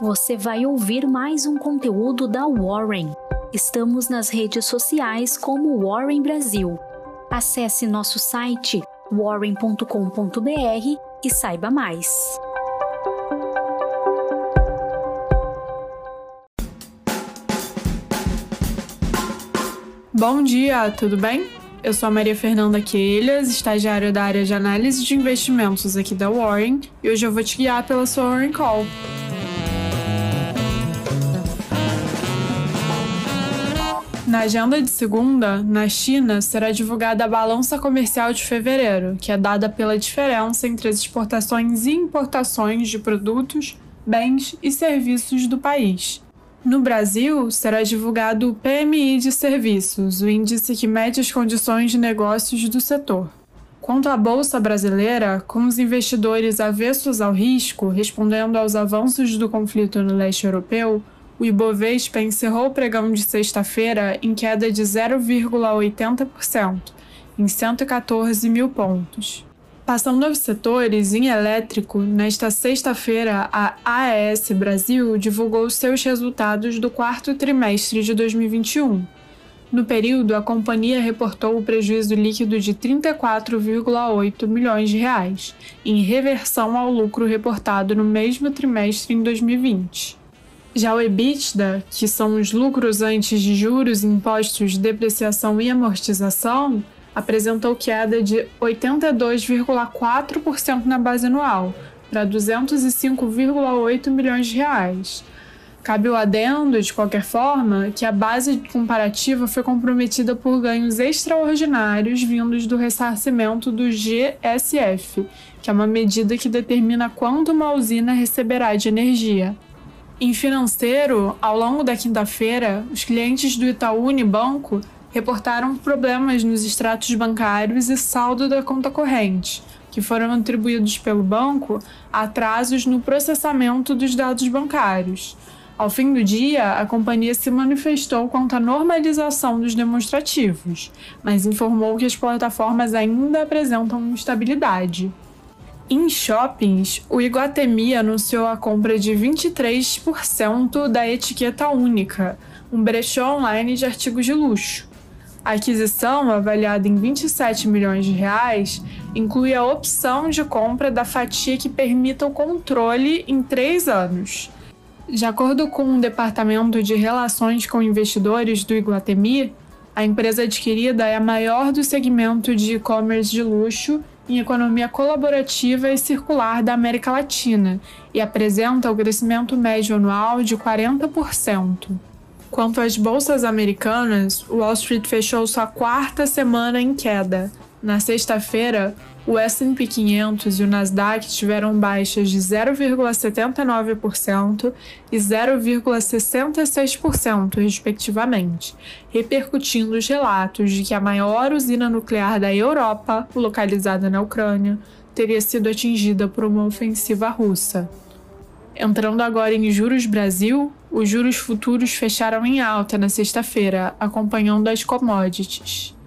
você vai ouvir mais um conteúdo da Warren. Estamos nas redes sociais como Warren Brasil. Acesse nosso site warren.com.br e saiba mais. Bom dia, tudo bem? Eu sou a Maria Fernanda Quelhas, estagiária da área de análise de investimentos aqui da Warren, e hoje eu vou te guiar pela sua Warren Call. Na agenda de segunda, na China, será divulgada a balança comercial de fevereiro, que é dada pela diferença entre as exportações e importações de produtos, bens e serviços do país. No Brasil, será divulgado o PMI de serviços, o índice que mede as condições de negócios do setor. Quanto à Bolsa Brasileira, com os investidores avessos ao risco, respondendo aos avanços do conflito no leste europeu, o Ibovespa encerrou o pregão de sexta-feira em queda de 0,80%, em 114 mil pontos. Passando aos setores, em elétrico, nesta sexta-feira, a AES Brasil divulgou seus resultados do quarto trimestre de 2021. No período, a companhia reportou o prejuízo líquido de 34,8 milhões de reais, em reversão ao lucro reportado no mesmo trimestre em 2020. Já o EBITDA, que são os lucros antes de juros, impostos, depreciação e amortização, apresentou queda de 82,4% na base anual, para 205,8 milhões de reais. Cabe o adendo, de qualquer forma, que a base comparativa foi comprometida por ganhos extraordinários vindos do ressarcimento do GSF, que é uma medida que determina quanto uma usina receberá de energia. Em financeiro, ao longo da quinta-feira, os clientes do Itaú Unibanco reportaram problemas nos extratos bancários e saldo da conta corrente, que foram atribuídos pelo banco a atrasos no processamento dos dados bancários. Ao fim do dia, a companhia se manifestou quanto à normalização dos demonstrativos, mas informou que as plataformas ainda apresentam instabilidade. Em shoppings, o Iguatemi anunciou a compra de 23% da etiqueta única, um brechó online de artigos de luxo. A aquisição, avaliada em 27 milhões de reais, inclui a opção de compra da fatia que permita o controle em três anos. De acordo com o Departamento de Relações com Investidores do Iguatemi, a empresa adquirida é a maior do segmento de e-commerce de luxo em economia colaborativa e circular da América Latina e apresenta o crescimento médio anual de 40%. Quanto às bolsas americanas, Wall Street fechou sua quarta semana em queda. Na sexta-feira, o S&P 500 e o Nasdaq tiveram baixas de 0,79% e 0,66%, respectivamente, repercutindo os relatos de que a maior usina nuclear da Europa, localizada na Ucrânia, teria sido atingida por uma ofensiva russa. Entrando agora em juros Brasil, os juros futuros fecharam em alta na sexta-feira, acompanhando as commodities.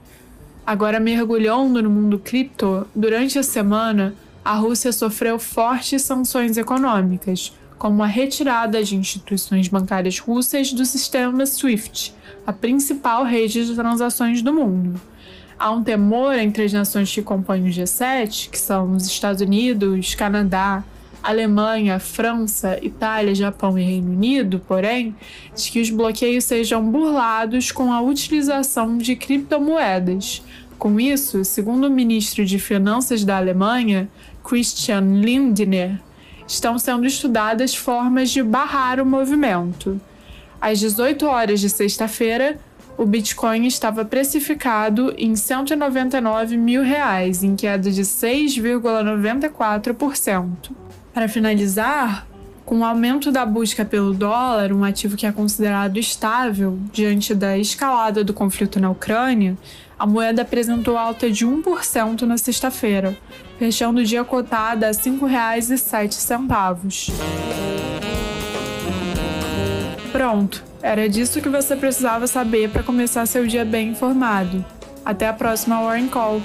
Agora mergulhando no mundo cripto, durante a semana, a Rússia sofreu fortes sanções econômicas, como a retirada de instituições bancárias russas do sistema SWIFT, a principal rede de transações do mundo. Há um temor entre as nações que compõem o G7, que são os Estados Unidos, Canadá, Alemanha, França, Itália, Japão e Reino Unido, porém, de que os bloqueios sejam burlados com a utilização de criptomoedas. Com isso, segundo o ministro de Finanças da Alemanha, Christian Lindner, estão sendo estudadas formas de barrar o movimento. Às 18 horas de sexta-feira, o Bitcoin estava precificado em 199 mil reais, em queda de 6,94%. Para finalizar, com o aumento da busca pelo dólar, um ativo que é considerado estável diante da escalada do conflito na Ucrânia, a moeda apresentou alta de 1% na sexta-feira, fechando o dia cotada a R$ 5,07. Pronto, era disso que você precisava saber para começar seu dia bem informado. Até a próxima Warren Call.